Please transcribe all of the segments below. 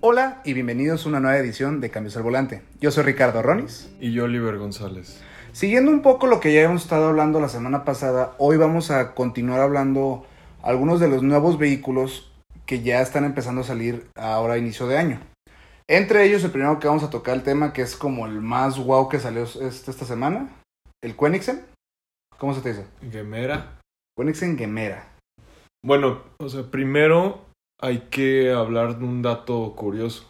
Hola y bienvenidos a una nueva edición de Cambios al Volante. Yo soy Ricardo Ronis. Y yo, Oliver González. Siguiendo un poco lo que ya hemos estado hablando la semana pasada, hoy vamos a continuar hablando algunos de los nuevos vehículos que ya están empezando a salir ahora a inicio de año. Entre ellos, el primero que vamos a tocar el tema que es como el más wow que salió este- esta semana, el Koenigsen. ¿Cómo se te dice? Gemera. Koenigsen Gemera. Bueno, o sea, primero hay que hablar de un dato curioso.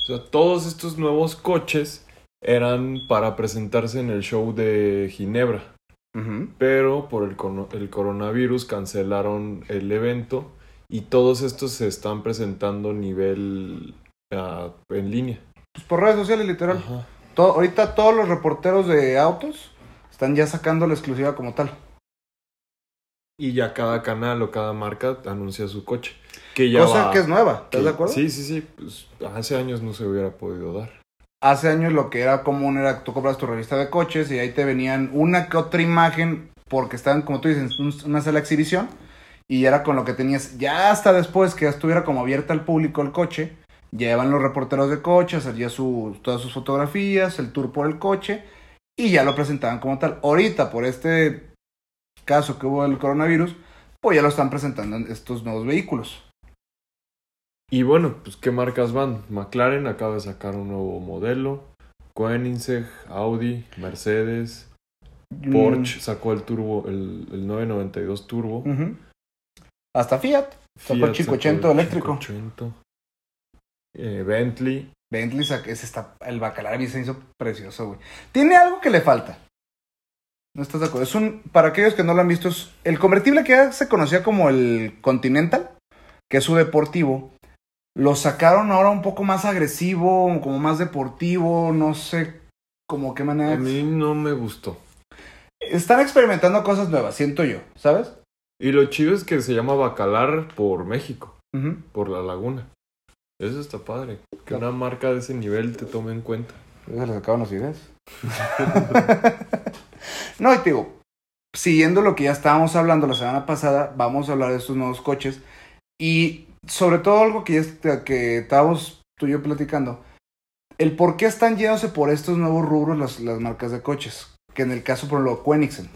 O sea, todos estos nuevos coches eran para presentarse en el show de Ginebra. Pero por el, el coronavirus cancelaron el evento y todos estos se están presentando nivel ah, en línea. Pues por redes sociales, literal. Ajá. To- ahorita todos los reporteros de autos están ya sacando la exclusiva como tal. Y ya cada canal o cada marca anuncia su coche. Que ya Cosa va- que es nueva, ¿estás que- de acuerdo? Sí, sí, sí. Pues hace años no se hubiera podido dar. Hace años lo que era común era que tú compras tu revista de coches y ahí te venían una que otra imagen porque estaban, como tú dices, en un- una sala de exhibición y era con lo que tenías. Ya hasta después que ya estuviera como abierta al público el coche, llevan los reporteros de coches, hacían su, todas sus fotografías, el tour por el coche y ya lo presentaban como tal. Ahorita, por este caso que hubo del coronavirus, pues ya lo están presentando en estos nuevos vehículos. Y bueno, pues ¿qué marcas van? McLaren acaba de sacar un nuevo modelo. Koenigsegg, Audi, Mercedes, Porsche sacó el turbo, el, el 992 turbo. Mm, ujú. Hasta Fiat. Sacó el Fiat 580 sacó el eléctrico. 580. Eh, Bentley. Bentley, sac- ese está, el bacalar se hizo precioso, güey. Tiene algo que le falta. ¿No estás de acuerdo? Es un, para aquellos que no lo han visto, es el convertible que ya se conocía como el Continental, que es su deportivo. Lo sacaron ahora un poco más agresivo, como más deportivo, no sé como qué manera. A mí no me gustó. Están experimentando cosas nuevas, siento yo, ¿sabes? Y lo chido es que se llama Bacalar por México, por la laguna. Eso está padre. Que Claro. una marca de ese nivel te tome en cuenta. Ya se les acaban los ideas. no, y te digo, siguiendo lo que ya estábamos hablando la semana pasada, vamos a hablar de estos nuevos coches. Y sobre todo algo que, ya que estábamos tú y yo platicando, el por qué están yéndose por estos nuevos rubros las, las marcas de coches. Que en el caso, por lo Koenigsen.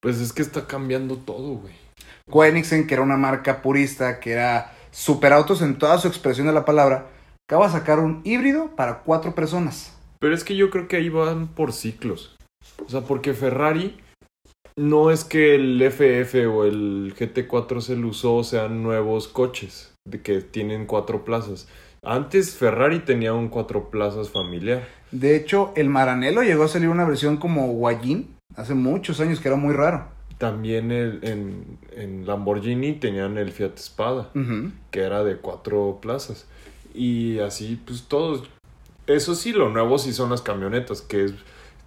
Pues es que está cambiando todo, güey. Koenigsen, que era una marca purista, que era superautos en toda su expresión de la palabra, acaba de sacar un híbrido para cuatro personas. Pero es que yo creo que ahí van por ciclos. O sea, porque Ferrari no es que el FF o el GT4 se lo usó sean nuevos coches que tienen cuatro plazas. Antes Ferrari tenía un cuatro plazas familiar. De hecho, el Maranello llegó a salir una versión como Guayín hace muchos años, que era muy raro. También el- en, en Lamborghini tenían el Fiat Spada, que era de cuatro plazas. Y así, pues todos. Eso sí, lo nuevo sí son las camionetas, que es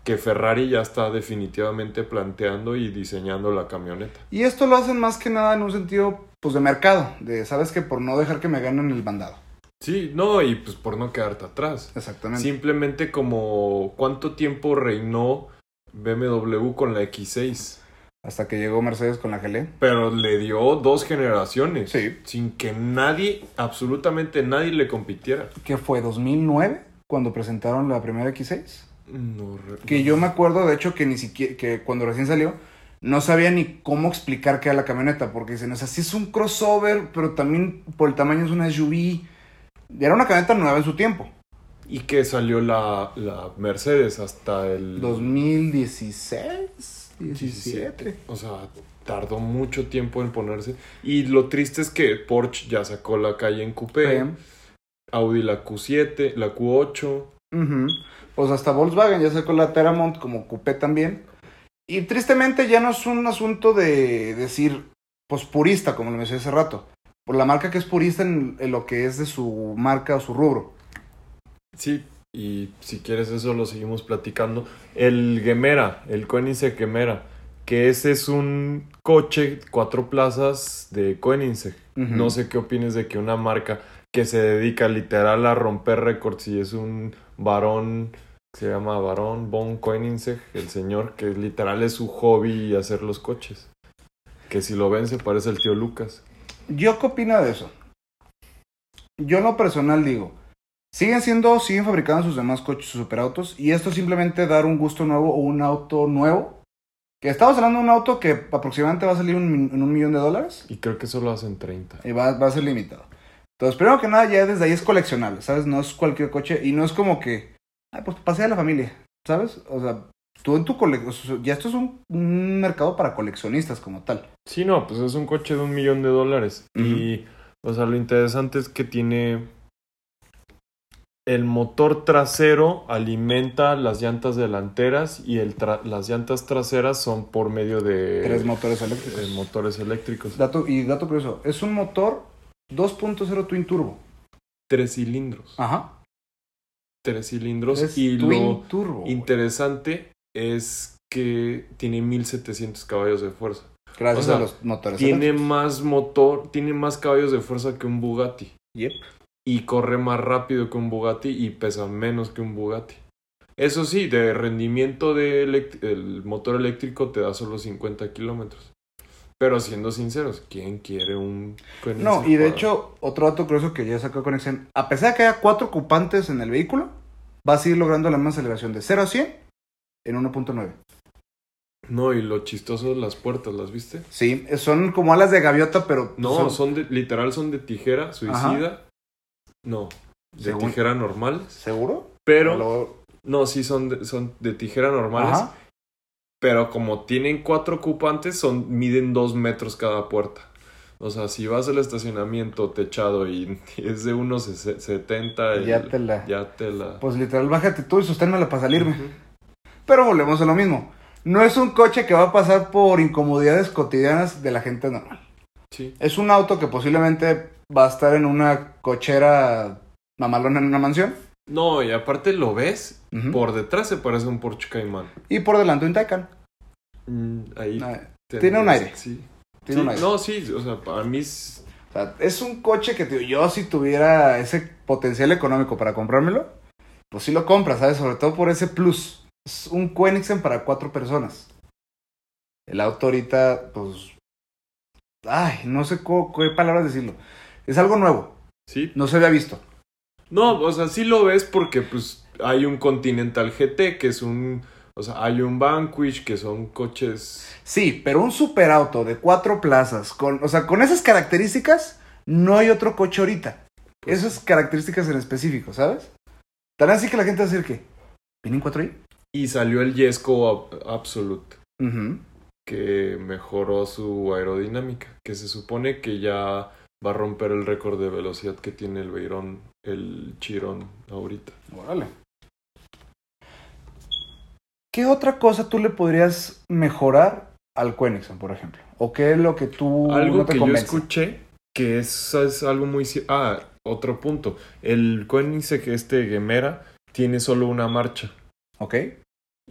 que Ferrari ya está definitivamente planteando y diseñando la camioneta. Y esto lo hacen más que nada en un sentido, pues, de mercado. De, sabes que por no dejar que me ganen el bandado. Sí, no, y pues por no quedarte atrás. Exactamente. Simplemente como cuánto tiempo reinó BMW con la X6. Hasta que llegó Mercedes con la GLE. Pero le dio dos generaciones. Sí. Sin que nadie, absolutamente nadie le compitiera. Que fue 2009, cuando presentaron la primera X6. No, Que yo me acuerdo, de hecho, que ni siquiera, que cuando recién salió, no sabía ni cómo explicar qué era la camioneta. Porque dicen, o sea, sí es un crossover, pero también por el tamaño es una SUV. Era una camioneta nueva en su tiempo. Y que salió la, la Mercedes hasta el 2016, 17. O sea, tardó mucho tiempo en ponerse. Y lo triste es que Porsche ya sacó la calle en coupé. Audi la Q7, la Q8. Ujú. Pues hasta Volkswagen ya sacó la Teramont como coupé también. Y tristemente ya no es un asunto de decir, pues purista, como lo mencioné hace rato. Por la marca que es purista en, en lo que es de su marca o su rubro. Sí, y si quieres eso lo seguimos platicando. El Gemera, el Koenigsegg Gemera, que ese es un coche cuatro plazas de Koenigsegg. No sé qué opines de que una marca que se dedica literal a romper récords y es un varón se llama Varón von Koenigsegg, el señor que literal es su hobby hacer los coches. Que si lo ven se parece al tío Lucas. ¿Yo qué opino de eso? Yo en lo personal digo, Siguen siendo, siguen fabricando sus demás coches, sus superautos, y esto es simplemente dar un gusto nuevo o un auto nuevo. Que estamos hablando de un auto que aproximadamente va a salir un- en un millón de dólares Y creo que solo hacen 30. y va, va a ser limitado. Entonces, primero que nada, ya desde ahí es coleccionable, ¿sabes? No es cualquier coche y no es como que, ay, pues pasea a la familia, ¿sabes? O sea, tú en tu colección, ya esto es un, un mercado para coleccionistas como tal. Sí, no, pues es un coche de un millón de dólares. Y, o sea, lo interesante es que tiene. El motor trasero alimenta las llantas delanteras y el tra- las llantas traseras son por medio de Tres motores eléctricos. de motores eléctricos. Dato, y dato curioso, es un motor 2.0 Twin Turbo. Tres cilindros. Ajá. Tres cilindros. Es y Twin lo Turbo. interesante es que tiene 1700 caballos de fuerza. Gracias o sea, a los motores Tiene eléctricos. más motor, tiene más caballos de fuerza que un Bugatti. Yep. y corre más rápido que un Bugatti y pesa menos que un Bugatti. Eso sí, de rendimiento del motor eléctrico te da solo 50 kilómetros. Pero siendo sinceros, ¿quién quiere un Koenigsegg No, y de hecho, otro dato curioso que ya sacó Conexión, a pesar de que haya cuatro ocupantes en el vehículo, va a seguir logrando la misma aceleración de 0 a 100 en 1.9. No, y lo chistoso las puertas, ¿las viste? Sí, son como alas de gaviota, pero... No, son- son de, literal son de tijera suicida. No, de Según- tijera normal. ¿Seguro? Pero, no, sí son de, son de tijera normales. Ajá. Pero como tienen cuatro ocupantes, son, miden dos metros cada puerta. O sea, si vas al estacionamiento techado y es de unos sese- 70, el- Ya te la- ya te la- Pues literal, bájate tú y sosténmela para salirme. Pero volvemos a lo mismo. No es un coche que va a pasar por incomodidades cotidianas de la gente normal. Sí. Es un auto que posiblemente va a estar en una cochera mamalona en una mansión. No, y aparte lo ves, por detrás se parece un Porsche Cayman. Y por delante un Taycan. Mm, ahí Ah, tiene un aire. Sí. Tiene Sí. No, sí, o sea, para mí es- O sea, es un coche que tío, yo si tuviera ese potencial económico para comprármelo, pues sí lo compras, ¿sabes? Sobre todo por ese plus. Es un Koenigsegg para cuatro personas. El auto ahorita, pues... Ay, no sé qué palabras decirlo. Es algo nuevo, sí. no se había visto. No, o sea, sí lo ves porque pues hay un Continental GT que es un, o sea, hay un Vanquish que son coches Sí, pero un superauto de cuatro plazas, con, o sea, con esas características, no hay otro coche ahorita. Pues Esas características en específico, ¿sabes? Tan así que la gente va a decir que... ¿Vienen cuatro ahí? y salió el Yesco Ab- Absolute. Que mejoró su aerodinámica, que se supone que ya va a romper el récord de velocidad que tiene el Beirón, el Chirón ahorita. Órale. ¿Qué otra cosa tú le podrías mejorar al Koenigsegg, por ejemplo? ¿O qué es lo que tú Algo no te que convence? yo escuché, que es, es algo muy... Ah, otro punto. El Koenigsegg este Gemera tiene solo una marcha. ¿Ok?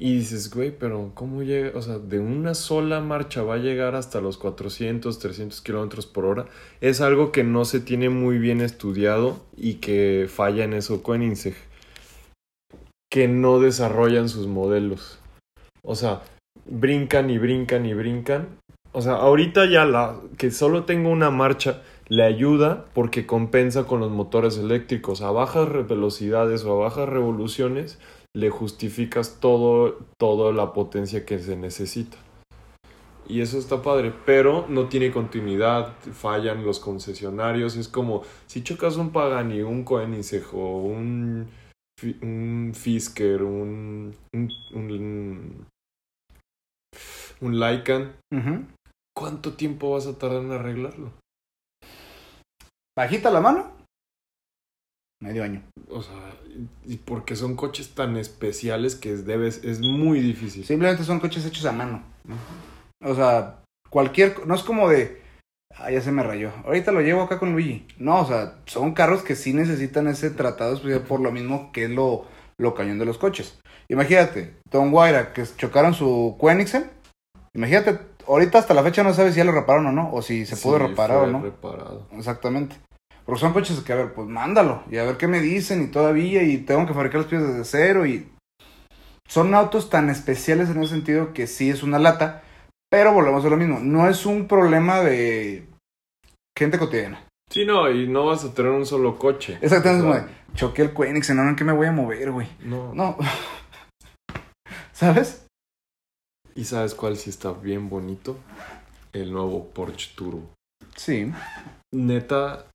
Y dices, güey, pero ¿cómo llega? O sea, de una sola marcha va a llegar hasta los 400, 300 kilómetros por hora. Es algo que no se tiene muy bien estudiado y que falla en eso Koenigsegg. Que no desarrollan sus modelos. O sea, brincan y brincan y brincan. O sea, ahorita ya la que solo tengo una marcha le ayuda porque compensa con los motores eléctricos. A bajas velocidades o a bajas revoluciones le justificas todo, toda la potencia que se necesita. Y eso está padre, pero no tiene continuidad, fallan los concesionarios, es como si chocas un Pagani, un Koenigsegg o un, un Fisker, un, un, un, un Lycan. ¿cuánto tiempo vas a tardar en arreglarlo? Bajita la mano. Medio año. O sea, y porque son coches tan especiales que es, debes, es muy difícil. Simplemente son coches hechos a mano. O sea, cualquier... No es como de... Ah, ya se me rayó. Ahorita lo llevo acá con Luigi. No, o sea, son carros que sí necesitan ese tratado especial por lo mismo que es lo, lo cañón de los coches. Imagínate, Tom Guaira, que chocaron su Koenigsegg. Imagínate, ahorita hasta la fecha no sabes si ya lo repararon o no, o si se pudo Sí, reparar o no. reparado. Exactamente. Porque son coches que, a ver, pues mándalo y a ver qué me dicen y todavía y tengo que fabricar las piezas desde cero y... Son autos tan especiales en ese sentido que sí es una lata, pero volvemos a lo mismo. No es un problema de gente cotidiana. Sí, no, y no vas a tener un solo coche. Exactamente, de, choqué el Koenigsegg, ¿no? ¿En qué me voy a mover, güey? No. No. ¿Sabes? ¿Y sabes cuál sí está bien bonito? El nuevo Porsche Turbo. Sí. Neta,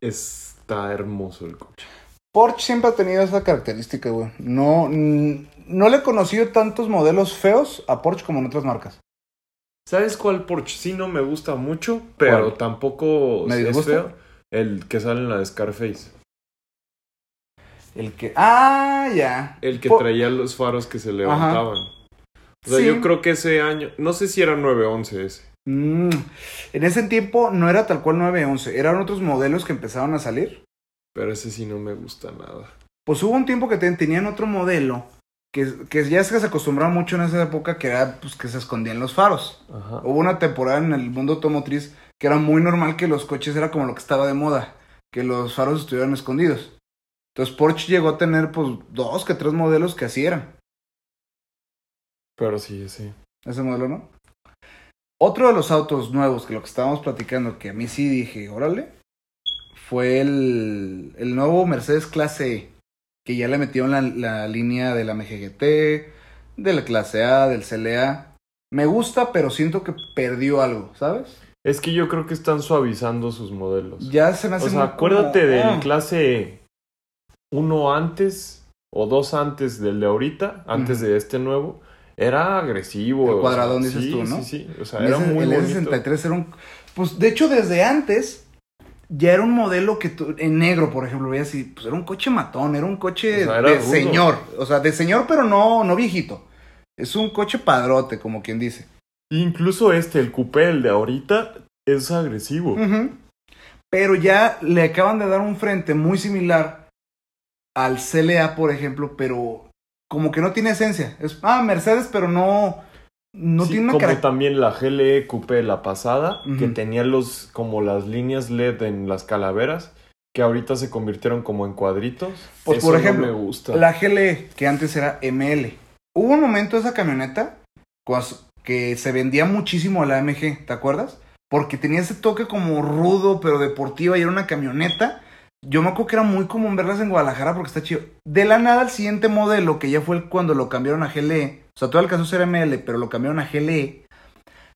está hermoso el coche. Porsche siempre ha tenido esa característica, güey. No, no le he conocido tantos modelos feos a Porsche como en otras marcas. ¿Sabes cuál Porsche sí no me gusta mucho? Pero ¿Cuál? tampoco ¿Me es disgusta? feo. El que sale en la de Scarface. El que. ¡Ah, ya! El que traía los faros que se levantaban. O sea, Sí. yo creo que ese año, no sé si era 911 ese. Mm, En ese tiempo no era tal cual 911, eran otros modelos que empezaron a salir. Pero ese sí no me gusta nada. Pues hubo un tiempo que ten- tenían otro modelo que, que ya es que se acostumbraba mucho en esa época que era pues que se escondían los faros. Ajá. Hubo una temporada en el mundo automotriz que era muy normal que los coches era como lo que estaba de moda, que los faros estuvieran escondidos. Entonces Porsche llegó a tener pues dos que tres modelos que así eran. Pero sí, sí. Ese modelo no. Otro de los autos nuevos que lo que estábamos platicando, que a mí sí dije, órale, fue el, el nuevo Mercedes Clase E, que ya le metieron la, la línea de la MGGT, de la Clase A, del CLA. Me gusta, pero siento que perdió algo, ¿sabes? Es que yo creo que están suavizando sus modelos. Ya se me hace o sea, acuérdate como- del ah. clase uno antes o dos antes del de ahorita, antes de este nuevo. Era agresivo. El o sea, cuadradón, dices sí, tú, ¿no? Sí, sí. O sea, era muy el bonito. S63 era un... Pues de hecho desde antes ya era un modelo que tú- en negro, por ejemplo, veías y pues era un coche matón, era un coche O sea, era de rudo. señor, o sea, de señor pero no no viejito. Es un coche padrote, como quien dice. Incluso este, el coupé, el de ahorita, es agresivo. Pero ya le acaban de dar un frente muy similar al CLA, por ejemplo, pero como que no tiene esencia. Es ah, Mercedes, pero no no Sí, tiene una como también la GLE Coupé, la pasada, que tenía los como las líneas LED en las calaveras, que ahorita se convirtieron como en cuadritos. Pues, Eso por no ejemplo, me gusta. La GLE, que antes era ML. Hubo un momento esa camioneta que se vendía muchísimo a la AMG, ¿te acuerdas? Porque tenía ese toque como rudo, pero deportiva y era una camioneta. Yo me acuerdo que era muy común verlas en Guadalajara porque está chido. De la nada, el siguiente modelo, que ya fue cuando lo cambiaron a GLE, o sea, todo alcanzó a ser ML, pero lo cambiaron a GLE,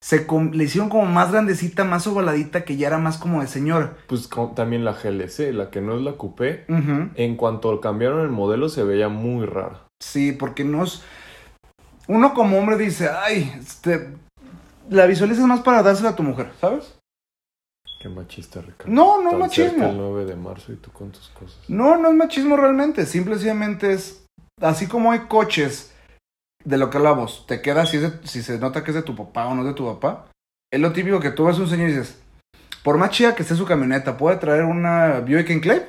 se le hicieron como más grandecita, más ovaladita, que ya era más como de señora. Pues también la GLC, la que no es la Coupé, en cuanto cambiaron el modelo se veía muy rara. Sí, porque no es. Uno como hombre dice, ay, este. La visualizas más para dársela a tu mujer, ¿sabes? Qué machista, Ricardo. No, no es Tan machismo. el 9 de marzo y tú con tus cosas. No, no es machismo realmente. Simplemente es. Así como hay coches de lo que hablamos, te queda si, es de- si se nota que es de tu papá o no es de tu papá. Es lo típico que tú ves a un señor y dices, por más chida que esté su camioneta, puede traer una Buick Enclave.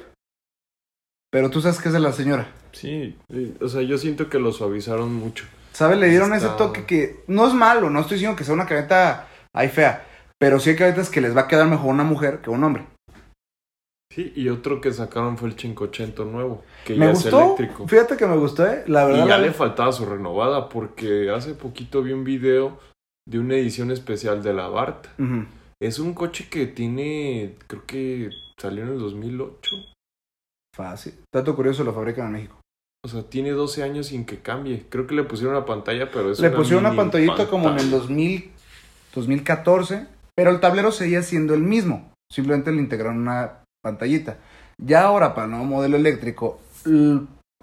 Pero tú sabes que es de la señora. Sí, o sea, yo siento que lo suavizaron mucho. ¿Sabes? Le dieron ese toque que no es malo, no estoy diciendo que sea una camioneta ahí fea, pero sí hay camionetas que les va a quedar mejor una mujer que un hombre. Sí, y otro que sacaron fue el 580 nuevo, que Me ya gustó, es eléctrico. fíjate que me gustó, ¿eh? La verdad. Y ya le faltaba su renovada porque hace poquito vi un video de una edición especial de la Bart. Es un coche que tiene, creo que salió en el 2008. Fácil. Dato curioso, lo fabrican en México. O sea, tiene 12 años sin que cambie. Creo que le pusieron una pantalla, pero es Le una pusieron una pantallita como en el pantalla. 2000, 2014, pero el tablero seguía siendo el mismo. Simplemente le integraron una pantallita. Ya ahora, para el nuevo modelo eléctrico,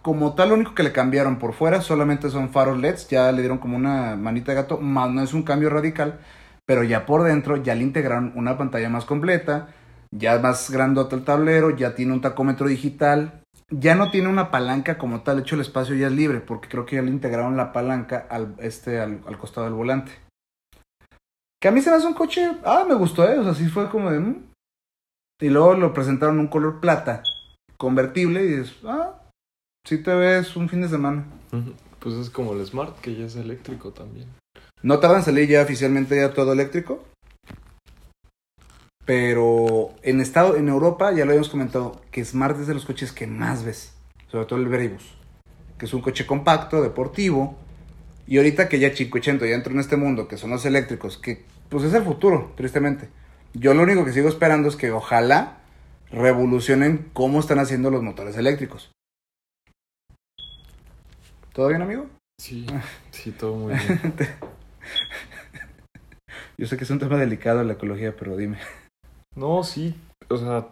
como tal, lo único que le cambiaron por fuera solamente son faros LEDs. Ya le dieron como una manita de gato, más no es un cambio radical. Pero ya por dentro, ya le integraron una pantalla más completa. Ya más grandota el tablero, ya tiene un tacómetro digital. Ya no tiene una palanca como tal, hecho el espacio ya es libre, porque creo que ya le integraron la palanca al, este, al, al costado del volante. Que a mí se me hace un coche, ah, me gustó, ¿eh? O sea, sí fue como de... mm. Y luego lo presentaron en un color plata, convertible, y dices, ah, sí te ves un fin de semana. Pues es como el Smart, que ya es eléctrico también. No tardan en salir ya oficialmente ya todo eléctrico. Pero en estado, en Europa, ya lo habíamos comentado, que Smart es de los coches que más ves. Sobre todo el Brabus. Que es un coche compacto, deportivo. Y ahorita que ya 580 ya entró en este mundo, que son los eléctricos, que pues es el futuro, tristemente. Yo lo único que sigo esperando es que ojalá revolucionen cómo están haciendo los motores eléctricos. ¿Todo bien, amigo? Sí, sí, todo muy bien. Yo sé que es un tema delicado la ecología, pero dime. No, sí, o sea,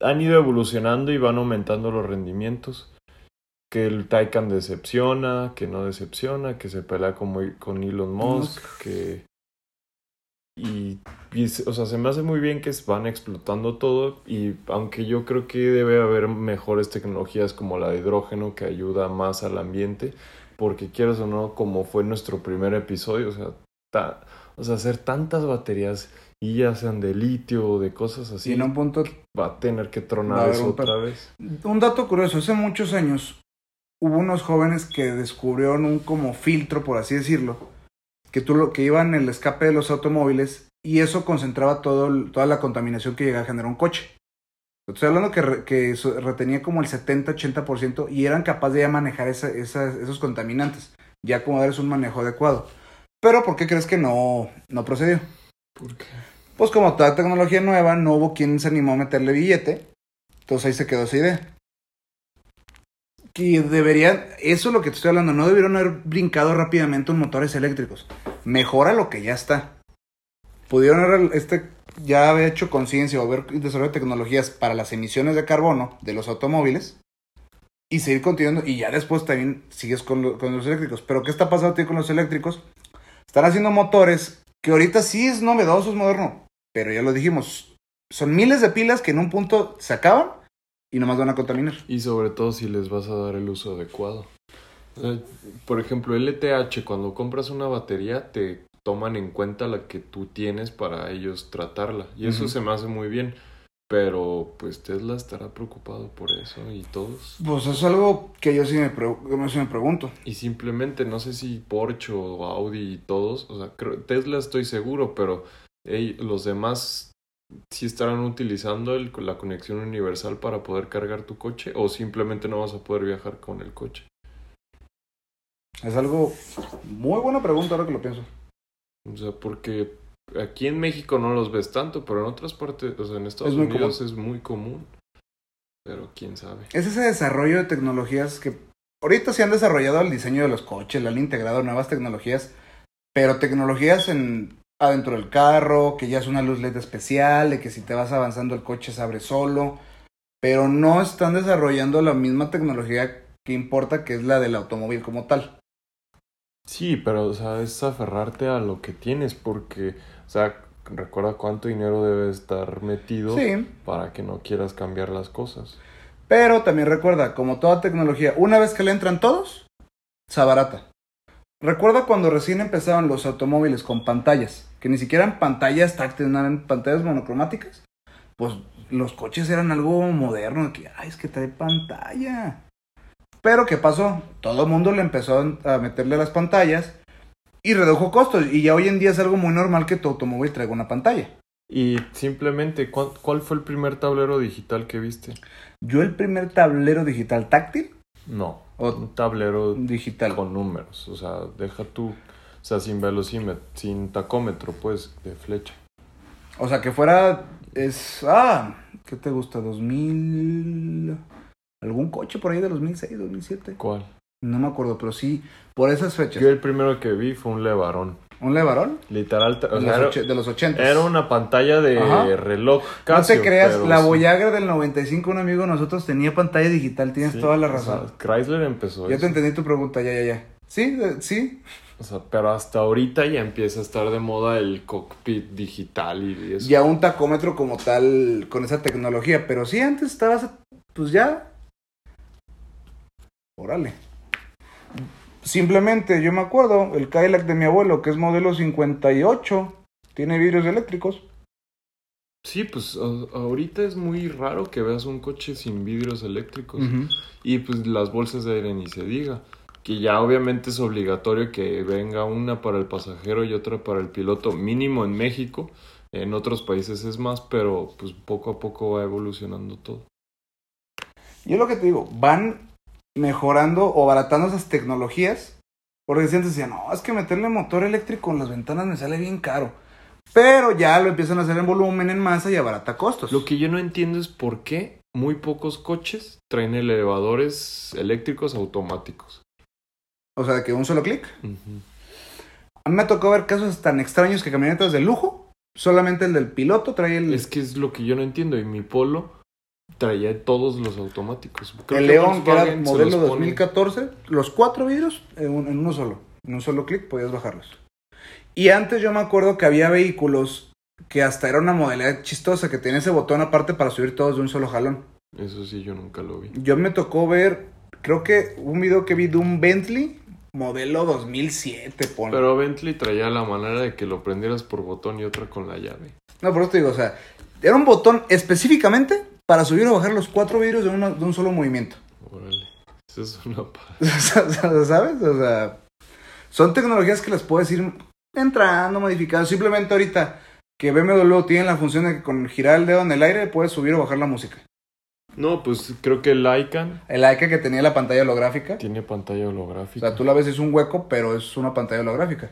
han ido evolucionando y van aumentando los rendimientos. Que el Taycan decepciona, que no decepciona, que se pelea con, con Elon Musk, que... Y, y, o sea, se me hace muy bien que van explotando todo y aunque yo creo que debe haber mejores tecnologías como la de hidrógeno que ayuda más al ambiente, porque quieras o no, como fue nuestro primer episodio, o sea, ta, o sea, hacer tantas baterías y ya sean de litio o de cosas así. Y en un punto va a tener que tronar eso otra vez. Un dato curioso, hace muchos años hubo unos jóvenes que descubrieron un como filtro, por así decirlo, que tú lo que iba en el escape de los automóviles y eso concentraba todo, toda la contaminación que llegaba a generar un coche. Estoy hablando que, que retenía como el 70-80% y eran capaces de ya manejar esa, esos contaminantes, ya como darles un manejo adecuado. Pero ¿por qué crees que no, no procedió? ¿Por qué? Pues como toda tecnología nueva, no hubo quien se animó a meterle billete. Entonces ahí se quedó esa idea. Que deberían, eso es lo que te estoy hablando, no debieron haber brincado rápidamente en motores eléctricos. Mejora lo que ya está. Pudieron haber este, ya haber hecho conciencia o haber desarrollado tecnologías para las emisiones de carbono de los automóviles y seguir continuando. Y ya después también sigues con, con los eléctricos. Pero ¿qué está pasando con los eléctricos? Están haciendo motores que ahorita sí es novedoso, es moderno. Pero ya lo dijimos, son miles de pilas que en un punto se acaban y nomás van a contaminar. Y sobre todo si les vas a dar el uso adecuado. Por ejemplo, LTH, cuando compras una batería, te toman en cuenta la que tú tienes para ellos tratarla. Y eso se me hace muy bien. Pero pues Tesla estará preocupado por eso y todos. Pues es algo que yo sí me, me pregunto. Y simplemente no sé si Porsche o Audi y todos, o sea, Tesla estoy seguro, pero los demás sí estarán utilizando el, la conexión universal para poder cargar tu coche o simplemente no vas a poder viajar con el coche. Es algo muy buena pregunta ahora que lo pienso. O sea, porque aquí en México no los ves tanto, pero en otras partes, o sea, en Estados Unidos es muy común. Pero quién sabe. Es ese desarrollo de tecnologías que ahorita se han desarrollado el diseño de los coches, le han integrado nuevas tecnologías, pero tecnologías en adentro del carro, que ya es una luz LED especial, de que si te vas avanzando el coche se abre solo, pero no están desarrollando la misma tecnología que importa, que es la del automóvil como tal. Sí, pero o sea, es aferrarte a lo que tienes, porque o sea, recuerda cuánto dinero debe estar metido para que no quieras cambiar las cosas. Pero también recuerda, como toda tecnología, una vez que le entran todos, se abarata. Recuerda cuando recién empezaban los automóviles con pantallas, que ni siquiera eran pantallas táctiles, eran pantallas monocromáticas. Pues los coches eran algo moderno, que, ay, es que trae pantalla. Pero ¿qué pasó? Todo el mundo le empezó a meterle las pantallas y redujo costos. Y ya hoy en día es algo muy normal que tu automóvil traiga una pantalla. Y simplemente, ¿cuál, fue el primer tablero digital que viste? Yo el primer tablero digital táctil. No, un tablero digital con números. O sea, deja tú, o sea, sin velocímetro, sin tacómetro, pues, de flecha. O sea, que fuera, es, ah, ¿qué te gusta? ¿2000? ¿Algún coche por ahí de 2006, 2007? ¿Cuál? No me acuerdo, pero sí, por esas fechas. Yo el primero que vi fue un Levarón. ¿Un Levarón? Literal. O de, los 80. Era una pantalla de reloj. Casio, no te creas, la Voyager del 95, un amigo de nosotros tenía pantalla digital, tienes toda la razón. Chrysler empezó Ya te entendí tu pregunta, ya, ya, ya. Sí, sí. O sea, pero hasta ahorita ya empieza a estar de moda el cockpit digital y eso. Ya un tacómetro como tal con esa tecnología, pero sí, antes estabas, pues ya. Órale. Simplemente, yo me acuerdo, el Cadillac de mi abuelo, que es modelo 58, tiene vidrios eléctricos. Sí, pues ahorita es muy raro que veas un coche sin vidrios eléctricos. Y pues las bolsas de aire ni se diga. Que ya obviamente es obligatorio que venga una para el pasajero y otra para el piloto, mínimo en México. En otros países es más, pero pues poco a poco va evolucionando todo. Yo lo que te digo, van mejorando o baratando esas tecnologías. Porque antes decían, no, es que meterle motor eléctrico en las ventanas me sale bien caro. Pero ya lo empiezan a hacer en volumen, en masa y a barata costos. Lo que yo no entiendo es por qué muy pocos coches traen elevadores eléctricos automáticos. O sea, que un solo clic. A mí me tocó ver casos tan extraños que camionetas de lujo, solamente el del piloto trae el... Es que es lo que yo no entiendo. Y mi Polo traía todos los automáticos. el León, que era modelo 2014, los cuatro vidrios en, uno solo. En un solo clic podías bajarlos. Y antes yo me acuerdo que había vehículos que hasta era una modalidad chistosa, que tenía ese botón aparte para subir todos de un solo jalón. Eso sí, yo nunca lo vi. Yo me tocó ver, creo que un video que vi de un Bentley modelo 2007, pon. Pero Bentley traía la manera de que lo prendieras por botón y otra con la llave. No, por eso te digo, o sea, era un botón específicamente para subir o bajar los cuatro vidrios de, de un solo movimiento. Órale, eso es una ¿Sabes? O sea, son tecnologías que las puedes ir entrando, modificando. Simplemente ahorita que BMW tiene la función de que con girar el dedo en el aire puedes subir o bajar la música. No, pues creo que el Icon. El Icon que tenía la pantalla holográfica. Tiene pantalla holográfica. O sea, tú la ves es un hueco, pero es una pantalla holográfica.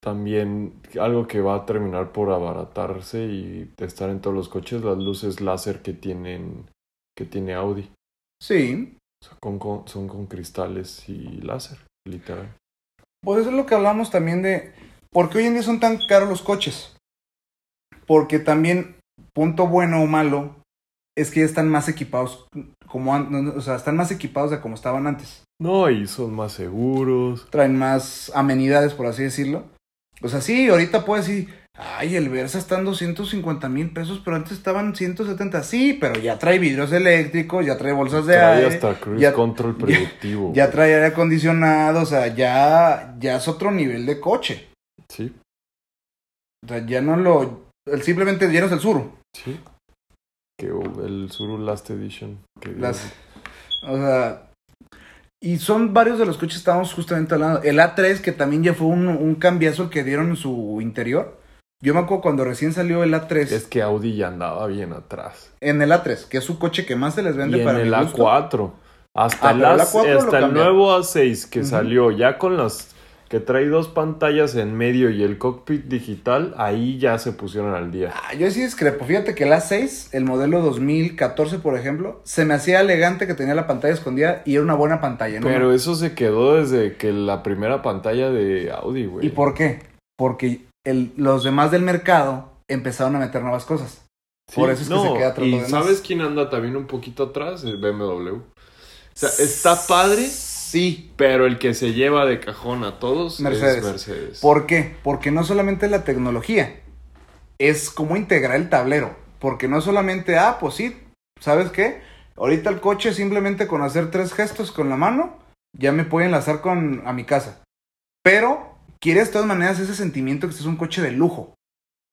También algo que va a terminar por abaratarse y estar en todos los coches, las luces láser que tienen que tiene Audi. Sí. son con cristales y láser, literal. Pues eso es lo que hablamos también de por qué hoy en día son tan caros los coches. Porque también, punto bueno o malo, es que ya están más equipados como o sea, están más equipados de como estaban antes. No, y son más seguros. Traen más amenidades, por así decirlo. O sea, sí, ahorita puedes decir, ay, el Versa está en 250 mil pesos, pero antes estaban 170. Sí, pero ya trae vidrios eléctricos, ya trae bolsas de trae aire. hasta cruise control predictivo. Ya, trae aire acondicionado, o sea, ya, ya es otro nivel de coche. Sí. O sea, ya no lo. Simplemente ya no es el sur. Sí. Que el Suru Last Edition. Que Las, o sea. Y son varios de los coches que estábamos justamente hablando. El A3, que también ya fue un, un cambiazo que dieron en su interior. Yo me acuerdo cuando recién salió el A3. Es que Audi ya andaba bien atrás. En el A3, que es su coche que más se les vende y para en el A4. Hasta, ah, el, A4 hasta el nuevo A6 que salió ya con las que trae dos pantallas en medio y el cockpit digital, ahí ya se pusieron al día. Ah, yo sí discrepo. Fíjate que el A6, el modelo 2014, por ejemplo, se me hacía elegante que tenía la pantalla escondida y era una buena pantalla, ¿no? Pero eso se quedó desde que la primera pantalla de Audi, güey. ¿Y por qué? Porque el, los demás del mercado empezaron a meter nuevas cosas. por eso es que se queda atrás. ¿Y sabes quién anda también un poquito atrás? El BMW. O sea, está padre Sí. Pero el que se lleva de cajón a todos Mercedes. es Mercedes. ¿Por qué? Porque no solamente la tecnología, es como integrar el tablero. Porque no solamente, ah, pues sí, ¿sabes qué? Ahorita el coche simplemente con hacer tres gestos con la mano, ya me puede enlazar con, a mi casa. Pero quieres de todas maneras ese sentimiento que este es un coche de lujo.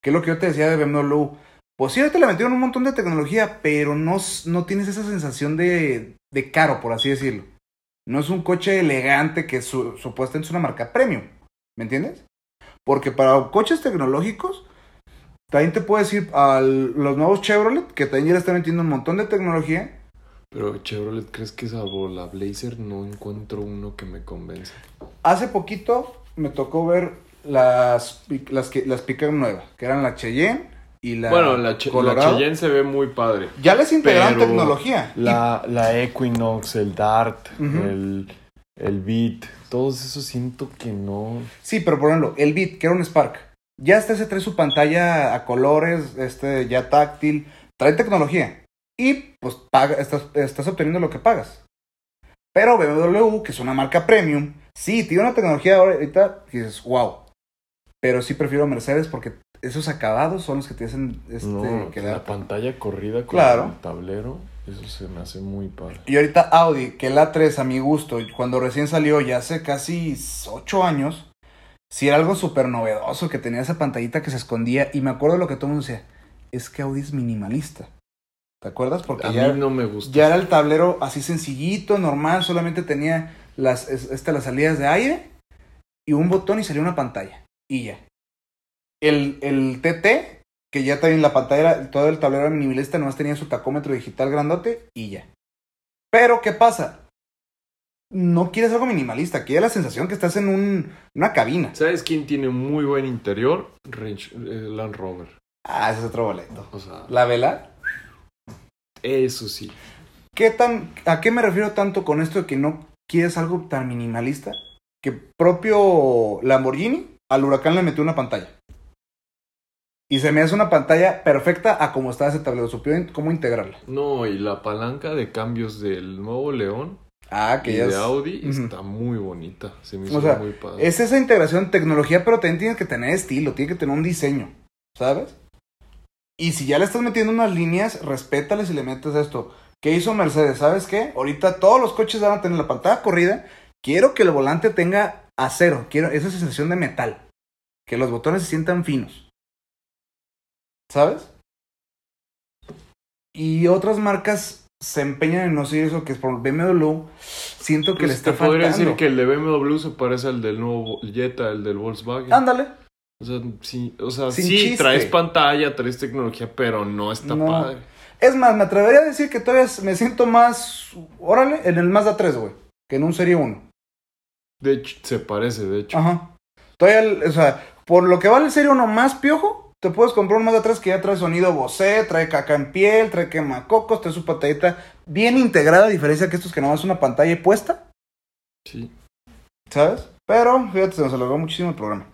Que es lo que yo te decía de BMW. Pues sí, ahorita le metieron un montón de tecnología, pero no, no tienes esa sensación de, de caro, por así decirlo. No es un coche elegante que supuestamente es una marca premium. ¿Me entiendes? Porque para coches tecnológicos, también te puedes ir a los nuevos Chevrolet, que también ya le están metiendo un montón de tecnología. Pero Chevrolet, ¿crees que salvo la Blazer no encuentro uno que me convence? Hace poquito me tocó ver las, las, las Pickup nuevas, que eran la Cheyenne bueno, la, Cheyenne se ve muy padre. Ya les integraron tecnología. La, la Equinox, el Dart, el, el Beat, todos esos siento que no. Sí, pero por ejemplo, el Beat, que era un Spark. Ya este se trae su pantalla a colores, este ya táctil, trae tecnología. Y pues paga, estás, estás obteniendo lo que pagas. Pero BMW, que es una marca premium, sí, tiene una tecnología ahorita que dices, wow. Pero sí prefiero Mercedes porque esos acabados son los que te hacen este, no, La pantalla corrida con el tablero, eso se me hace muy padre. Y ahorita Audi, que el A3 a mi gusto, cuando recién salió, ya hace casi 8 años, sí era algo súper novedoso, que tenía esa pantallita que se escondía. Y me acuerdo lo que todo el mundo decía, es que Audi es minimalista. ¿Te acuerdas? Porque a ya, mí no me gusta. Ya era el tablero así sencillito, normal, solamente tenía las, este, las salidas de aire y un botón y salía una pantalla. Y ya. El, el TT, que ya también la pantalla, todo el tablero minimalista, nomás tenía su tacómetro digital grandote y ya. Pero, ¿qué pasa? no quieres algo minimalista, quieres la sensación que estás en un, una cabina. ¿Sabes quién tiene muy buen interior? Range, eh, Land Rover. Ah, ese es otro boleto. O sea, La vela. eso sí. ¿Qué tan, ¿A qué me refiero tanto con esto de que no quieres algo tan minimalista? Que propio Lamborghini al huracán le metió una pantalla. Y se me hace una pantalla perfecta a cómo está ese tablero. Supieron cómo integrarla. No, y la palanca de cambios del nuevo León Ah, que y ya de es- Audi está muy bonita. Se me hizo O sea, muy padre. es esa integración tecnología, pero también tienes que tener estilo, tiene que tener un diseño, ¿sabes? Y si ya le estás metiendo unas líneas, respétales y le metes esto. ¿Qué hizo Mercedes? ¿Sabes qué? Ahorita todos los coches van a tener la pantalla corrida. Quiero que el volante tenga acero, quiero esa sensación de metal. Que los botones se sientan finos. ¿Sabes? Y otras marcas se empeñan en no seguir eso, que es por BMW. Siento que Pues le está te podría faltando. decir que el de BMW se parece al del nuevo Jetta, el del Volkswagen. Ándale. O sea, sí, o sea, Sin sí chiste. traes pantalla, traes tecnología, pero no está No. padre. Es más, me atrevería a decir que todavía me siento más, órale, en el Mazda 3, güey, que en un Serie 1. De hecho, se parece, de hecho. Ajá. Todavía, o sea, por lo que vale el Serie 1 más piojo, te puedes comprar un Mazda 3 que ya trae sonido Bose, trae caca en piel, trae quemacocos, trae su pantallita bien integrada, a diferencia que estos que nomás es una pantalla puesta, Sí. ¿sabes? Pero, fíjate, se nos alargó muchísimo el programa.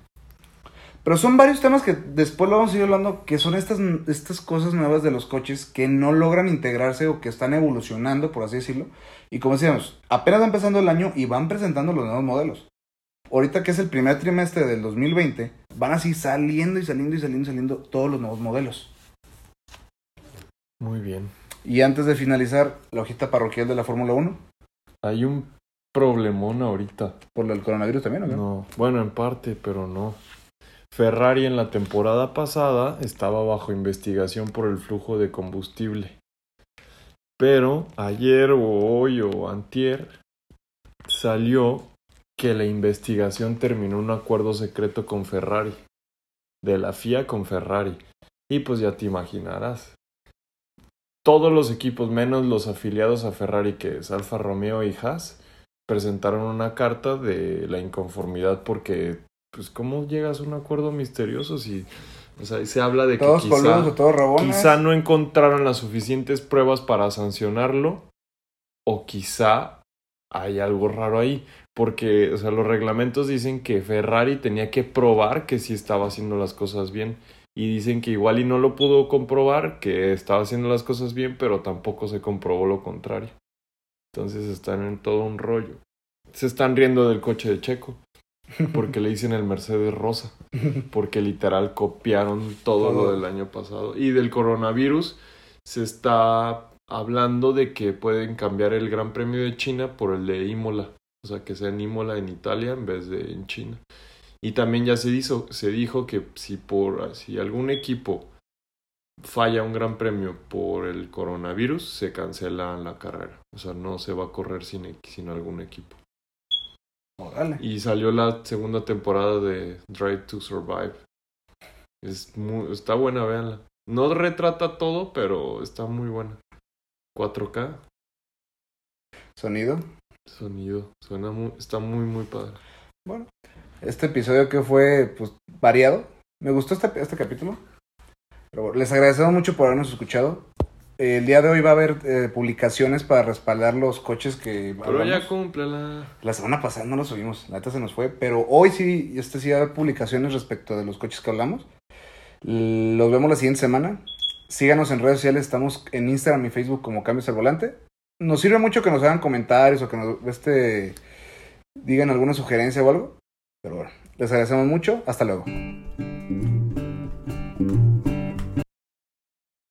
Pero son varios temas que después lo vamos a ir hablando, que son estas, estas cosas nuevas de los coches que no logran integrarse o que están evolucionando, por así decirlo. Y como decíamos, apenas va empezando el año y van presentando los nuevos modelos. Ahorita que es el primer trimestre del 2020, van así saliendo y saliendo y saliendo y saliendo todos los nuevos modelos. Muy bien. Y antes de finalizar, la hojita parroquial de la Fórmula 1, Hay un problemón ahorita. por el coronavirus también, ¿o qué? No, bueno, en parte, pero no. Ferrari en la temporada pasada estaba bajo investigación por el flujo de combustible. Pero ayer o hoy o antier salió que la investigación terminó un acuerdo secreto con Ferrari. De la FIA con Ferrari. Y pues ya te imaginarás. Todos los equipos, menos los afiliados a Ferrari, que es Alfa Romeo y Haas, presentaron una carta de la inconformidad porque, pues, ¿cómo llegas a un acuerdo misterioso si, o sea, se habla de que quizá, o todos quizá no encontraron las suficientes pruebas para sancionarlo o quizá hay algo raro ahí porque, o sea, los reglamentos dicen que Ferrari tenía que probar que sí estaba haciendo las cosas bien y dicen que igual y no lo pudo comprobar que estaba haciendo las cosas bien, pero tampoco se comprobó lo contrario. Entonces están en todo un rollo. Se están riendo del coche de Checo. Porque le dicen el Mercedes Rosa. Porque literal copiaron todo, lo del año pasado. Y del coronavirus se está hablando de que pueden cambiar el Gran Premio de China por el de Imola. O sea, que sea en Imola en Italia en vez de en China. Y también ya se, hizo, se dijo que si, por, si algún equipo falla un gran premio por el coronavirus, se cancela la carrera. O sea, no se va a correr sin, sin algún equipo. Órale. Y salió la segunda temporada de Drive to Survive. Es muy, está buena, véanla. No retrata todo, pero está muy buena. 4K, Sonido. Sonido, suena muy, está muy, muy padre. Bueno, este episodio que fue pues variado. Me gustó este, este capítulo. Pero les agradecemos mucho por habernos escuchado. Eh, El día de hoy va a haber eh, publicaciones para respaldar los coches que Pero ya hablamos. cúmplela. La semana pasada no lo subimos, la neta se nos fue. Pero hoy sí, este sí va a haber publicaciones respecto de los coches que hablamos. Los vemos la siguiente semana. Síganos en redes sociales, estamos en Instagram y Facebook como Cambios al Volante. Nos sirve mucho que nos hagan comentarios o que nos este, digan alguna sugerencia o algo. Pero bueno, les agradecemos mucho. Hasta luego.